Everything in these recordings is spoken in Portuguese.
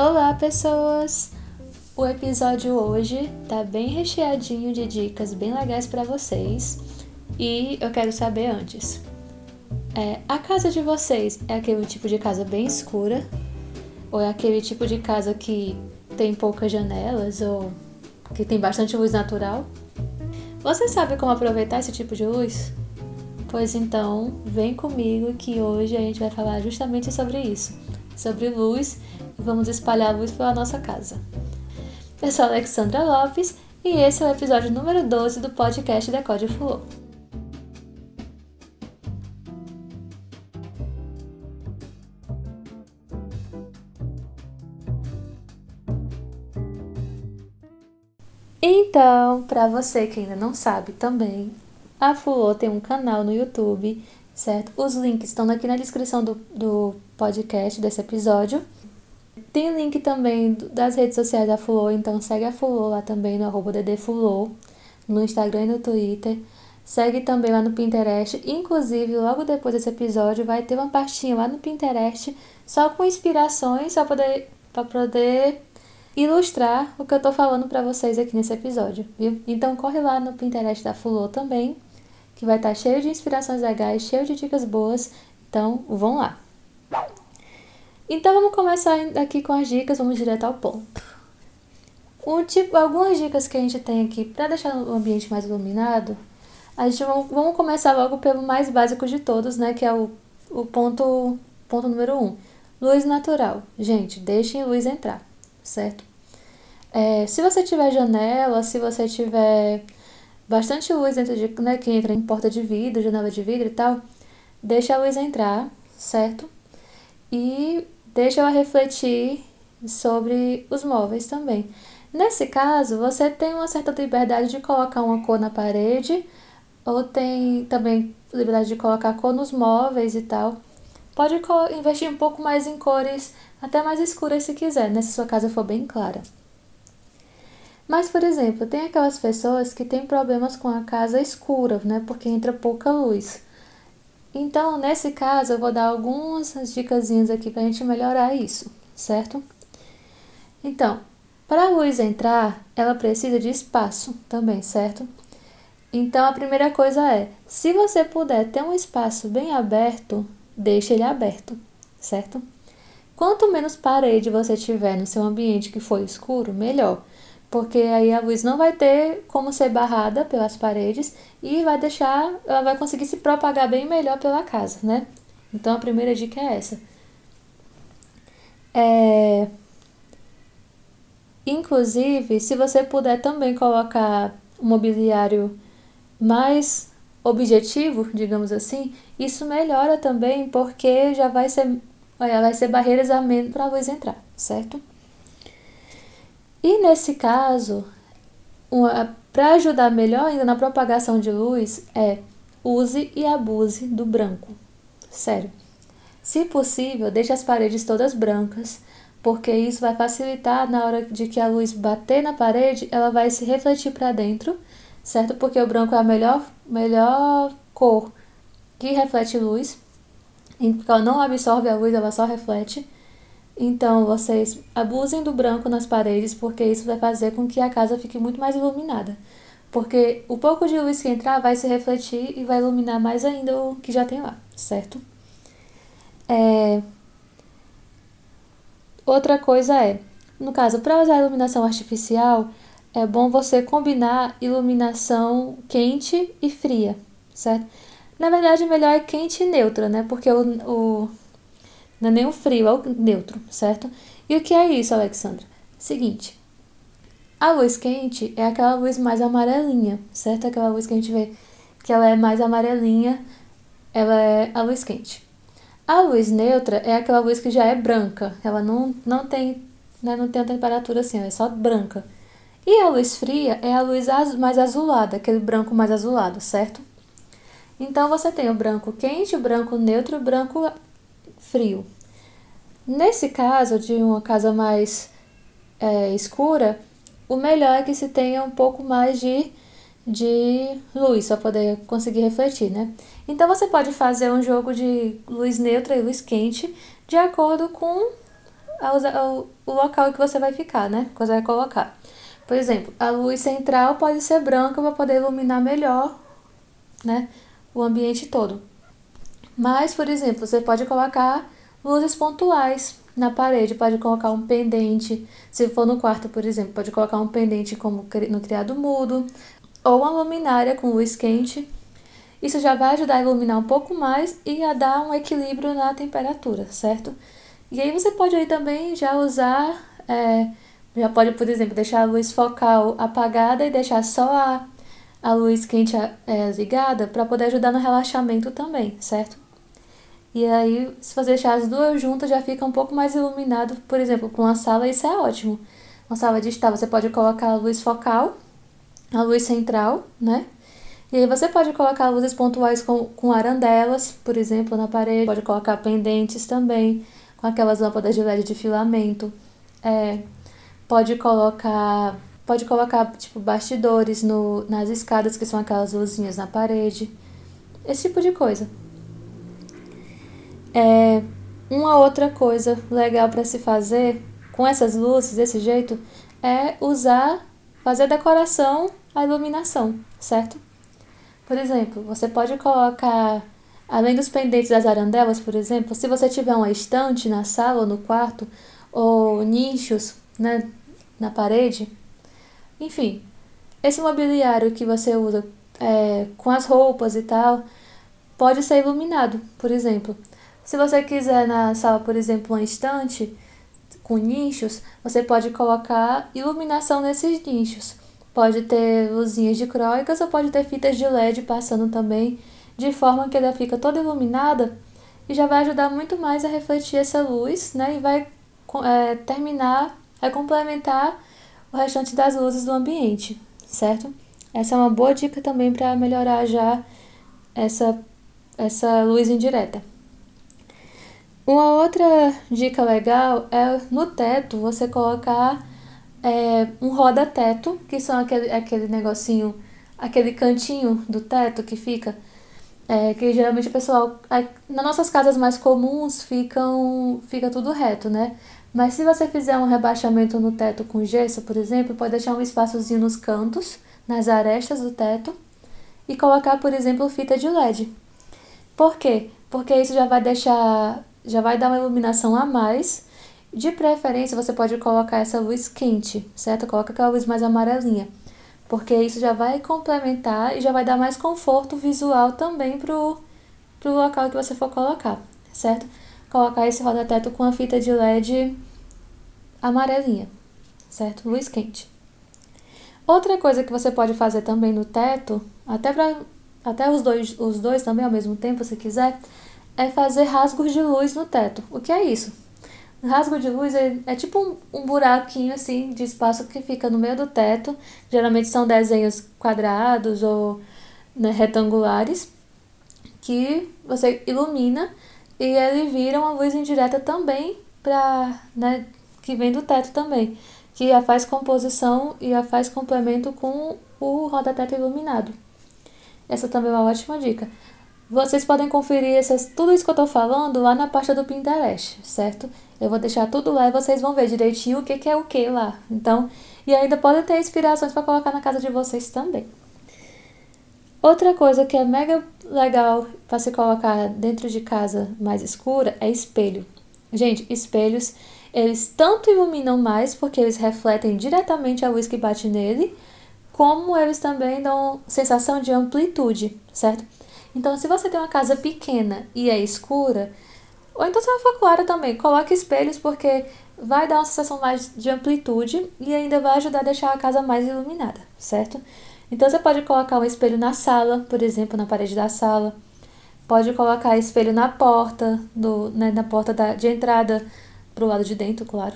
Olá, pessoas! O episódio hoje tá bem recheadinho de dicas bem legais para vocês e eu quero saber antes. É, a casa de vocês é aquele tipo de casa bem escura? Ou é aquele tipo de casa que tem poucas janelas ou que tem bastante luz natural? Você sabe como aproveitar esse tipo de luz? Pois então, vem comigo que hoje a gente vai falar justamente sobre isso, sobre luz vamos espalhar luz pela nossa casa. Eu sou a Alexandra Lopes e esse é o episódio número 12 do podcast Decode Flow. Então, para você que ainda não sabe também, a Fulô tem um canal no YouTube, certo? Os links estão aqui na descrição do, do podcast, desse episódio. Tem link também das redes sociais da Fulô, então segue a Fulô lá também no arroba no Instagram e no Twitter. Segue também lá no Pinterest. Inclusive, logo depois desse episódio, vai ter uma pastinha lá no Pinterest só com inspirações para poder, pra poder ilustrar o que eu tô falando para vocês aqui nesse episódio, viu? Então corre lá no Pinterest da Fulô também, que vai estar tá cheio de inspirações legais, cheio de dicas boas. Então, vão lá. Então vamos começar aqui com as dicas, vamos direto ao ponto. Um tipo, algumas dicas que a gente tem aqui para deixar o ambiente mais iluminado, a gente vamos, vamos começar logo pelo mais básico de todos, né, que é o, o ponto ponto número um, luz natural. Gente, deixem luz entrar, certo? É, se você tiver janela, se você tiver bastante luz dentro de, né, que entra em porta de vidro, janela de vidro e tal, deixa a luz entrar, certo? E deixa ela refletir sobre os móveis também. Nesse caso, você tem uma certa liberdade de colocar uma cor na parede, ou tem também liberdade de colocar cor nos móveis e tal. Pode investir um pouco mais em cores até mais escuras se quiser, né, se sua casa for bem clara. Mas, por exemplo, tem aquelas pessoas que têm problemas com a casa escura, né? Porque entra pouca luz. Então, nesse caso, eu vou dar algumas dicas aqui para a gente melhorar isso, certo? Então, para a luz entrar, ela precisa de espaço também, certo? Então, a primeira coisa é: se você puder ter um espaço bem aberto, deixe ele aberto, certo? Quanto menos parede você tiver no seu ambiente que for escuro, melhor porque aí a luz não vai ter como ser barrada pelas paredes e vai deixar, ela vai conseguir se propagar bem melhor pela casa, né? Então a primeira dica é essa. É... Inclusive, se você puder também colocar um mobiliário mais objetivo, digamos assim, isso melhora também porque já vai ser, vai ser barreiras a menos para a luz entrar, certo? E nesse caso, para ajudar melhor ainda na propagação de luz, é use e abuse do branco. Sério. Se possível, deixe as paredes todas brancas, porque isso vai facilitar na hora de que a luz bater na parede, ela vai se refletir para dentro, certo? Porque o branco é a melhor, melhor cor que reflete luz, porque ela não absorve a luz, ela só reflete. Então, vocês abusem do branco nas paredes, porque isso vai fazer com que a casa fique muito mais iluminada. Porque o pouco de luz que entrar vai se refletir e vai iluminar mais ainda o que já tem lá, certo? É... Outra coisa é, no caso, para usar iluminação artificial, é bom você combinar iluminação quente e fria, certo? Na verdade, melhor é quente e neutra, né? Porque o, o não é nem o frio, é o neutro, certo? E o que é isso, Alexandra? Seguinte, a luz quente é aquela luz mais amarelinha, certo? Aquela luz que a gente vê que ela é mais amarelinha, ela é a luz quente. A luz neutra é aquela luz que já é branca, ela não, não tem né, não tem a temperatura assim, ela é só branca. E a luz fria é a luz mais azulada, aquele branco mais azulado, certo? Então você tem o branco quente, o branco neutro e o branco frio. Nesse caso de uma casa mais é, escura, o melhor é que se tenha um pouco mais de, de luz para poder conseguir refletir, né? Então você pode fazer um jogo de luz neutra e luz quente de acordo com o, o local que você vai ficar, né? Que você vai colocar. Por exemplo, a luz central pode ser branca para poder iluminar melhor, né? O ambiente todo. Mas, por exemplo, você pode colocar luzes pontuais na parede, pode colocar um pendente. Se for no quarto, por exemplo, pode colocar um pendente como no criado mudo, ou uma luminária com luz quente. Isso já vai ajudar a iluminar um pouco mais e a dar um equilíbrio na temperatura, certo? E aí você pode aí também já usar, é, já pode, por exemplo, deixar a luz focal apagada e deixar só a, a luz quente é, ligada para poder ajudar no relaxamento também, certo? E aí, se você deixar as duas juntas, já fica um pouco mais iluminado. Por exemplo, com uma sala, isso é ótimo. Uma sala de estar, você pode colocar a luz focal, a luz central, né? E aí você pode colocar luzes pontuais com, com arandelas, por exemplo, na parede. Pode colocar pendentes também, com aquelas lâmpadas de LED de filamento. É, pode colocar pode colocar tipo bastidores no, nas escadas que são aquelas luzinhas na parede esse tipo de coisa é, uma outra coisa legal para se fazer com essas luzes desse jeito é usar, fazer a decoração, a iluminação, certo? Por exemplo, você pode colocar, além dos pendentes das arandelas, por exemplo, se você tiver uma estante na sala ou no quarto, ou nichos né, na parede, enfim, esse mobiliário que você usa é, com as roupas e tal, pode ser iluminado, por exemplo. Se você quiser na sala, por exemplo, uma estante com nichos, você pode colocar iluminação nesses nichos. Pode ter luzinhas de dicróicas ou pode ter fitas de LED passando também, de forma que ela fica toda iluminada e já vai ajudar muito mais a refletir essa luz, né? E vai é, terminar, vai complementar o restante das luzes do ambiente, certo? Essa é uma boa dica também para melhorar já essa, essa luz indireta. Uma outra dica legal é no teto você colocar é, um roda-teto, que são aquele, aquele negocinho, aquele cantinho do teto que fica, é, que geralmente o pessoal, nas nossas casas mais comuns, ficam, fica tudo reto, né? Mas se você fizer um rebaixamento no teto com gesso, por exemplo, pode deixar um espaçozinho nos cantos, nas arestas do teto, e colocar, por exemplo, fita de LED. Por quê? Porque isso já vai deixar já vai dar uma iluminação a mais. De preferência, você pode colocar essa luz quente, certo? Coloca aquela luz mais amarelinha, porque isso já vai complementar e já vai dar mais conforto visual também pro, pro local que você for colocar, certo? Colocar esse roda-teto com a fita de LED amarelinha, certo? Luz quente. Outra coisa que você pode fazer também no teto, até para até os dois, os dois também ao mesmo tempo, se quiser, é fazer rasgos de luz no teto. O que é isso? rasgo de luz é, é tipo um, um, buraquinho assim de espaço que fica no meio do teto. Geralmente são desenhos quadrados ou né, retangulares que você ilumina e ele vira uma luz indireta também para né, que vem do teto também, que a faz composição e a faz complemento com o roda-teto iluminado. Essa também é uma ótima dica. Vocês podem conferir essas, tudo isso que eu tô falando lá na pasta do Pinterest, certo? Eu vou deixar tudo lá e vocês vão ver direitinho o que, que é o que lá. Então, e ainda podem ter inspirações para colocar na casa de vocês também. Outra coisa que é mega legal para se colocar dentro de casa mais escura é espelho. Gente, espelhos, eles tanto iluminam mais porque eles refletem diretamente a luz que bate nele, como eles também dão sensação de amplitude, certo? Então, se você tem uma casa pequena e é escura, ou então se ela for clara também, coloque espelhos porque vai dar uma sensação mais de amplitude e ainda vai ajudar a deixar a casa mais iluminada, certo? Então você pode colocar um espelho na sala, por exemplo, na parede da sala. Pode colocar espelho na porta, do, né, na porta da, de entrada para o lado de dentro, claro.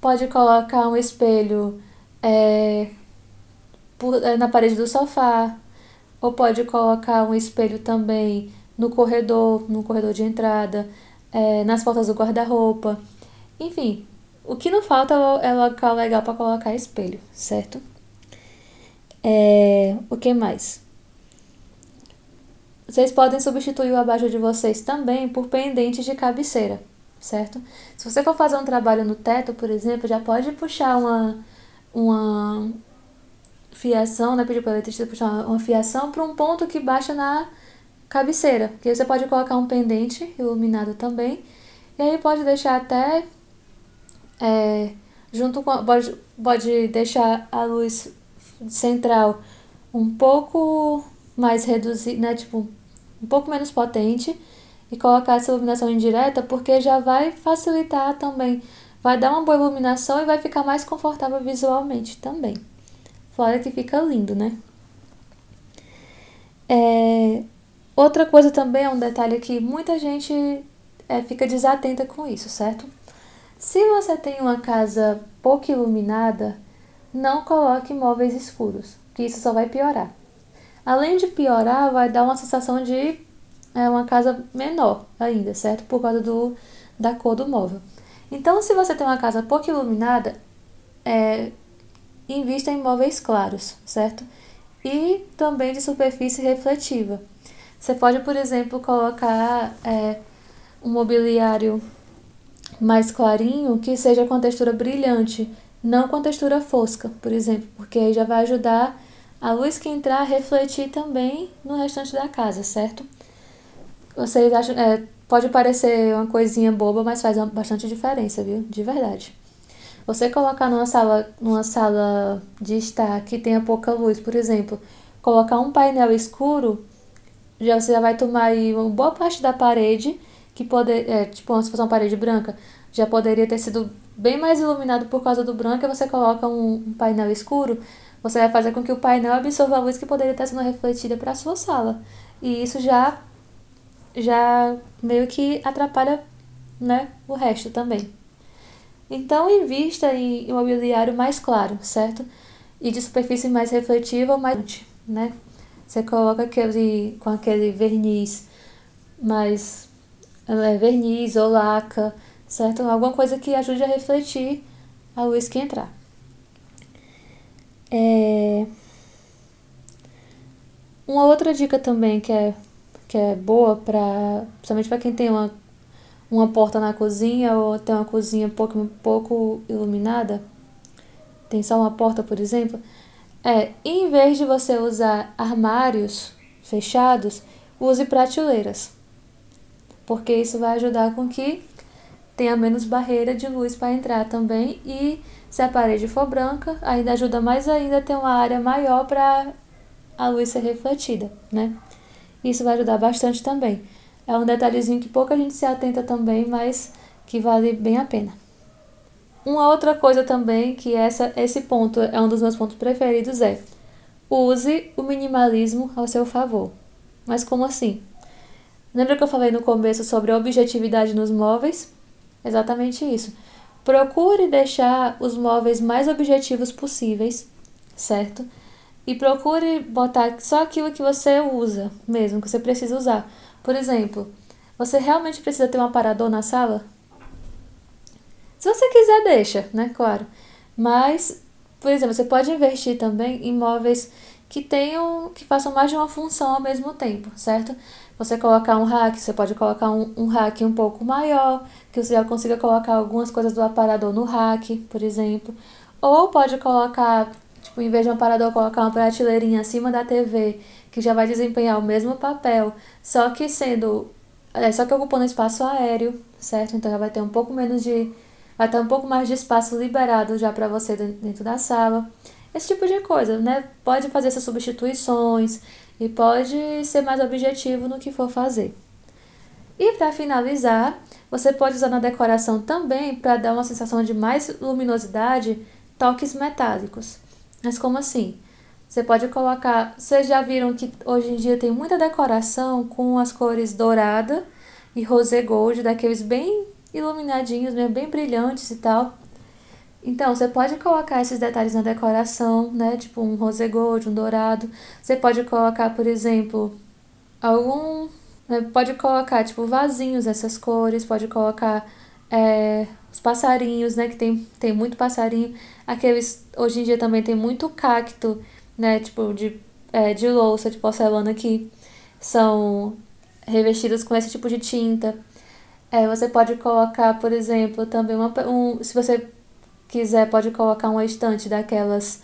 Pode colocar um espelho é, por, é, na parede do sofá, ou pode colocar um espelho também no corredor, no corredor de entrada, é, nas portas do guarda-roupa. Enfim, o que não falta é local legal para colocar espelho, certo? É, o que mais? Vocês podem substituir o abajur de vocês também por pendentes de cabeceira, certo? Se você for fazer um trabalho no teto, por exemplo, já pode puxar uma, uma fiação, né? Pedir para eletricista puxar uma fiação para um ponto que baixa na cabeceira. Que você pode colocar um pendente iluminado também. E aí pode deixar até é, junto com pode, pode deixar a luz central um pouco mais reduzida, né, tipo, um pouco menos potente e colocar essa iluminação indireta porque já vai facilitar também, vai dar uma boa iluminação e vai ficar mais confortável visualmente também. Fora que fica lindo, né? É, outra coisa também é um detalhe que muita gente é, fica desatenta com isso, certo? Se você tem uma casa pouco iluminada, não coloque móveis escuros, que isso só vai piorar. Além de piorar, vai dar uma sensação de é, uma casa menor ainda, certo? Por causa do, da cor do móvel. Então, se você tem uma casa pouco iluminada, é, invista em móveis claros, certo? E também de superfície refletiva. Você pode, por exemplo, colocar é, um mobiliário mais clarinho que seja com textura brilhante, não com textura fosca, por exemplo, porque aí já vai ajudar a luz que entrar a refletir também no restante da casa, certo? Vocês acham, é, pode parecer uma coisinha boba, mas faz bastante diferença, viu? De verdade. Você colocar numa sala, numa sala de estar que tenha pouca luz, por exemplo, colocar um painel escuro, já você já vai tomar aí uma boa parte da parede que poder, é, tipo, se fosse uma parede branca, já poderia ter sido bem mais iluminado por causa do branco, e você coloca um, um painel escuro, você vai fazer com que o painel absorva a luz que poderia estar sendo refletida para a sua sala. E isso já já meio que atrapalha, né, o resto também. Então, invista em imobiliário mais claro, certo? E de superfície mais refletiva ou mais, né? Você coloca aquele com aquele verniz mais é, verniz ou laca, certo? Alguma coisa que ajude a refletir a luz que entrar. É... Uma outra dica também que é, que é boa para, principalmente para quem tem uma, uma porta na cozinha ou tem uma cozinha pouco, pouco iluminada, tem só uma porta, por exemplo, é, em vez de você usar armários fechados, use prateleiras porque isso vai ajudar com que tenha menos barreira de luz para entrar também e se a parede for branca, ainda ajuda mais ainda a ter uma área maior para a luz ser refletida, né? Isso vai ajudar bastante também. É um detalhezinho que pouca gente se atenta também, mas que vale bem a pena. Uma outra coisa também que essa esse ponto é um dos meus pontos preferidos é use o minimalismo ao seu favor. Mas como assim? Lembra que eu falei no começo sobre a objetividade nos móveis? Exatamente isso. Procure deixar os móveis mais objetivos possíveis, certo? E procure botar só aquilo que você usa mesmo, que você precisa usar. Por exemplo, você realmente precisa ter um aparador na sala? Se você quiser, deixa, né? Claro. Mas, por exemplo, você pode investir também em móveis que tenham, que façam mais de uma função ao mesmo tempo, certo? Você colocar um rack, você pode colocar um, um rack um pouco maior, que você já consiga colocar algumas coisas do aparador no rack, por exemplo. Ou pode colocar, tipo, em vez de um aparador, colocar uma prateleirinha acima da TV, que já vai desempenhar o mesmo papel, só que sendo. É, só que ocupando espaço aéreo, certo? Então já vai ter um pouco menos de. Vai ter um pouco mais de espaço liberado já para você dentro da sala. Esse tipo de coisa, né? Pode fazer essas substituições e pode ser mais objetivo no que for fazer. E para finalizar, você pode usar na decoração também para dar uma sensação de mais luminosidade, toques metálicos. Mas como assim? Você pode colocar. Vocês já viram que hoje em dia tem muita decoração com as cores dourada e rosé gold, daqueles bem iluminadinhos, bem brilhantes e tal. Então, você pode colocar esses detalhes na decoração, né? Tipo um rosé gold, um dourado. Você pode colocar, por exemplo, algum. Né? Pode colocar, tipo, vasinhos dessas cores, pode colocar é, os passarinhos, né? Que tem, tem muito passarinho. Aqueles. Hoje em dia também tem muito cacto, né? Tipo, de, é, de louça, de porcelana que são revestidos com esse tipo de tinta. É, você pode colocar, por exemplo, também uma. Um, se você quiser, pode colocar uma estante daquelas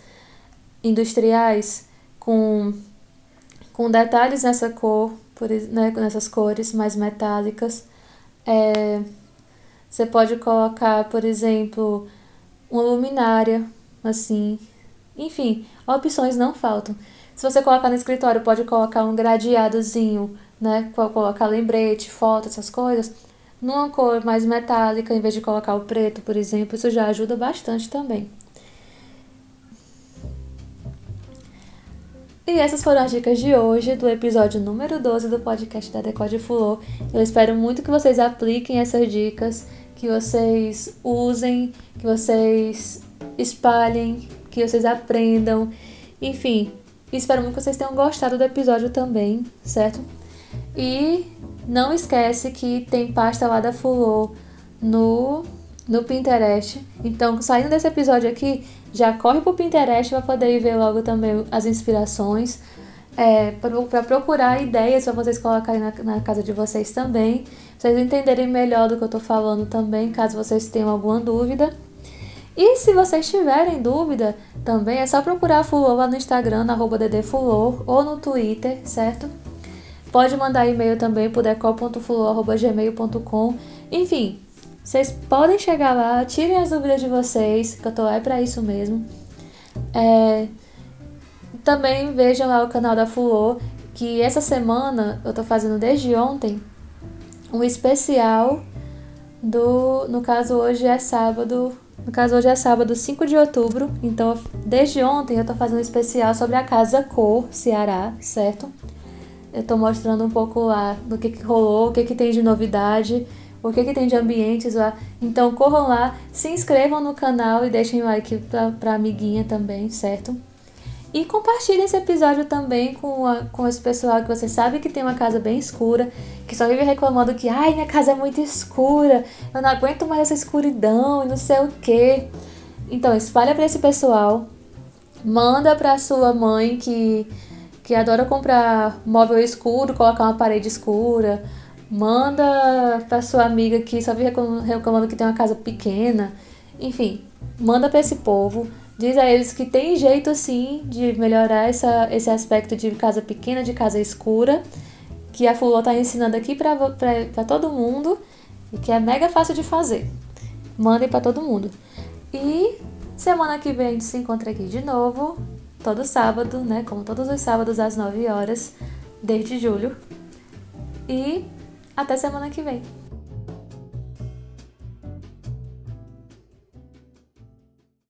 industriais com, com detalhes nessa cor, por, né, nessas cores mais metálicas. É, você pode colocar, por exemplo, uma luminária, assim. Enfim, opções não faltam. Se você colocar no escritório, pode colocar um gradeadozinho, né? Colocar lembrete, foto, essas coisas. Numa cor mais metálica, em vez de colocar o preto, por exemplo, isso já ajuda bastante também. E essas foram as dicas de hoje do episódio número 12 do podcast da Decode Fulô. Eu espero muito que vocês apliquem essas dicas, que vocês usem, que vocês espalhem, que vocês aprendam. Enfim, espero muito que vocês tenham gostado do episódio também, certo? E não esquece que tem pasta lá da Fulô no, no Pinterest. Então, saindo desse episódio aqui, já corre pro Pinterest para poder ver logo também as inspirações. É, para procurar ideias para vocês colocarem na, na casa de vocês também. Vocês entenderem melhor do que eu tô falando também, caso vocês tenham alguma dúvida. E se vocês tiverem dúvida, também é só procurar a Fulô lá no Instagram, na arroba ou no Twitter, certo? Pode mandar e-mail também por decol.fulô.gmail.com. Enfim, vocês podem chegar lá, tirem as dúvidas de vocês, que eu tô lá para isso mesmo. É, também vejam lá o canal da Fulô, que essa semana eu tô fazendo desde ontem um especial do. No caso, hoje é sábado. No caso, hoje é sábado 5 de outubro. Então, desde ontem eu tô fazendo um especial sobre a Casa Cor, Ceará, certo? Eu tô mostrando um pouco lá do que, que rolou, o que, que tem de novidade, o que, que tem de ambientes lá. Então corram lá, se inscrevam no canal e deixem o like pra, pra amiguinha também, certo? E compartilhem esse episódio também com, a, com esse pessoal que você sabe que tem uma casa bem escura, que só vive reclamando que, ai, minha casa é muito escura, eu não aguento mais essa escuridão e não sei o que. Então, espalha para esse pessoal, manda para sua mãe que que adora comprar móvel escuro, colocar uma parede escura. Manda pra sua amiga que só vive reclamando que tem uma casa pequena. Enfim, manda para esse povo. Diz a eles que tem jeito sim de melhorar essa, esse aspecto de casa pequena, de casa escura. Que a Fulô tá ensinando aqui pra todo mundo. E que é mega fácil de fazer. Mandem para todo mundo. E semana que vem a gente se encontra aqui de novo todo sábado, né? Como todos os sábados às 9 horas, desde julho. E até semana que vem.